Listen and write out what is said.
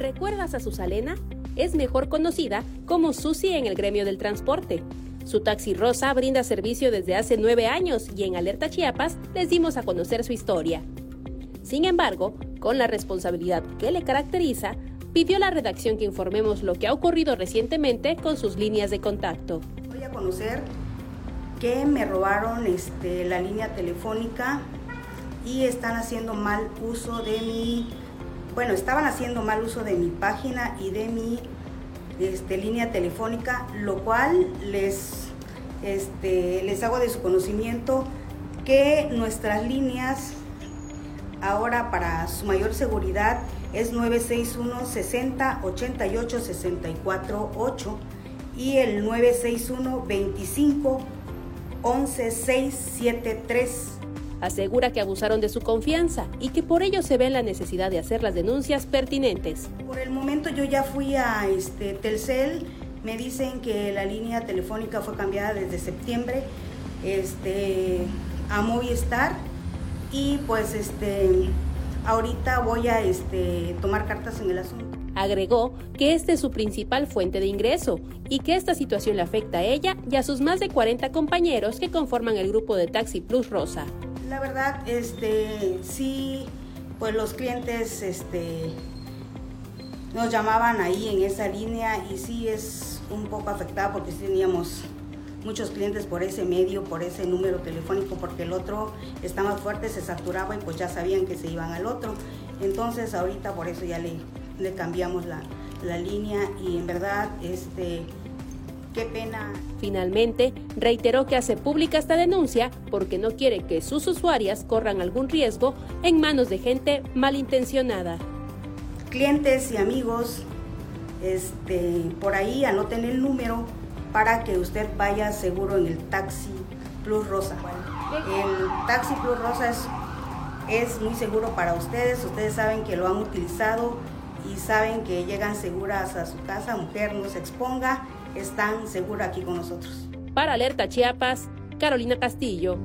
¿Recuerdas a Susalena? Es mejor conocida como Susi en el gremio del transporte. Su taxi rosa brinda servicio desde hace nueve años y en Alerta Chiapas les dimos a conocer su historia. Sin embargo, con la responsabilidad que le caracteriza, pidió a la redacción que informemos lo que ha ocurrido recientemente con sus líneas de contacto. Voy a conocer que me robaron este, la línea telefónica y están haciendo mal uso de mi, bueno, estaban haciendo mal uso de mi página y de mi este, línea telefónica, lo cual les, este, les hago de su conocimiento que nuestras líneas ahora para su mayor seguridad es 961 60 88 64 8 y el 961 25 11 673 Asegura que abusaron de su confianza y que por ello se ve la necesidad de hacer las denuncias pertinentes. Por el momento yo ya fui a este, Telcel, me dicen que la línea telefónica fue cambiada desde septiembre este, a Movistar y pues este, ahorita voy a este, tomar cartas en el asunto. Agregó que esta es su principal fuente de ingreso y que esta situación le afecta a ella y a sus más de 40 compañeros que conforman el grupo de Taxi Plus Rosa. La verdad, este, sí, pues los clientes este, nos llamaban ahí en esa línea y sí es un poco afectada porque sí teníamos muchos clientes por ese medio, por ese número telefónico, porque el otro está más fuerte, se saturaba y pues ya sabían que se iban al otro. Entonces ahorita por eso ya le, le cambiamos la, la línea y en verdad este Qué pena. Finalmente, reiteró que hace pública esta denuncia porque no quiere que sus usuarias corran algún riesgo en manos de gente malintencionada. Clientes y amigos, este, por ahí anoten el número para que usted vaya seguro en el Taxi Plus Rosa. El Taxi Plus Rosa es, es muy seguro para ustedes, ustedes saben que lo han utilizado y saben que llegan seguras a su casa, mujer no se exponga están seguras aquí con nosotros. Para Alerta Chiapas, Carolina Castillo.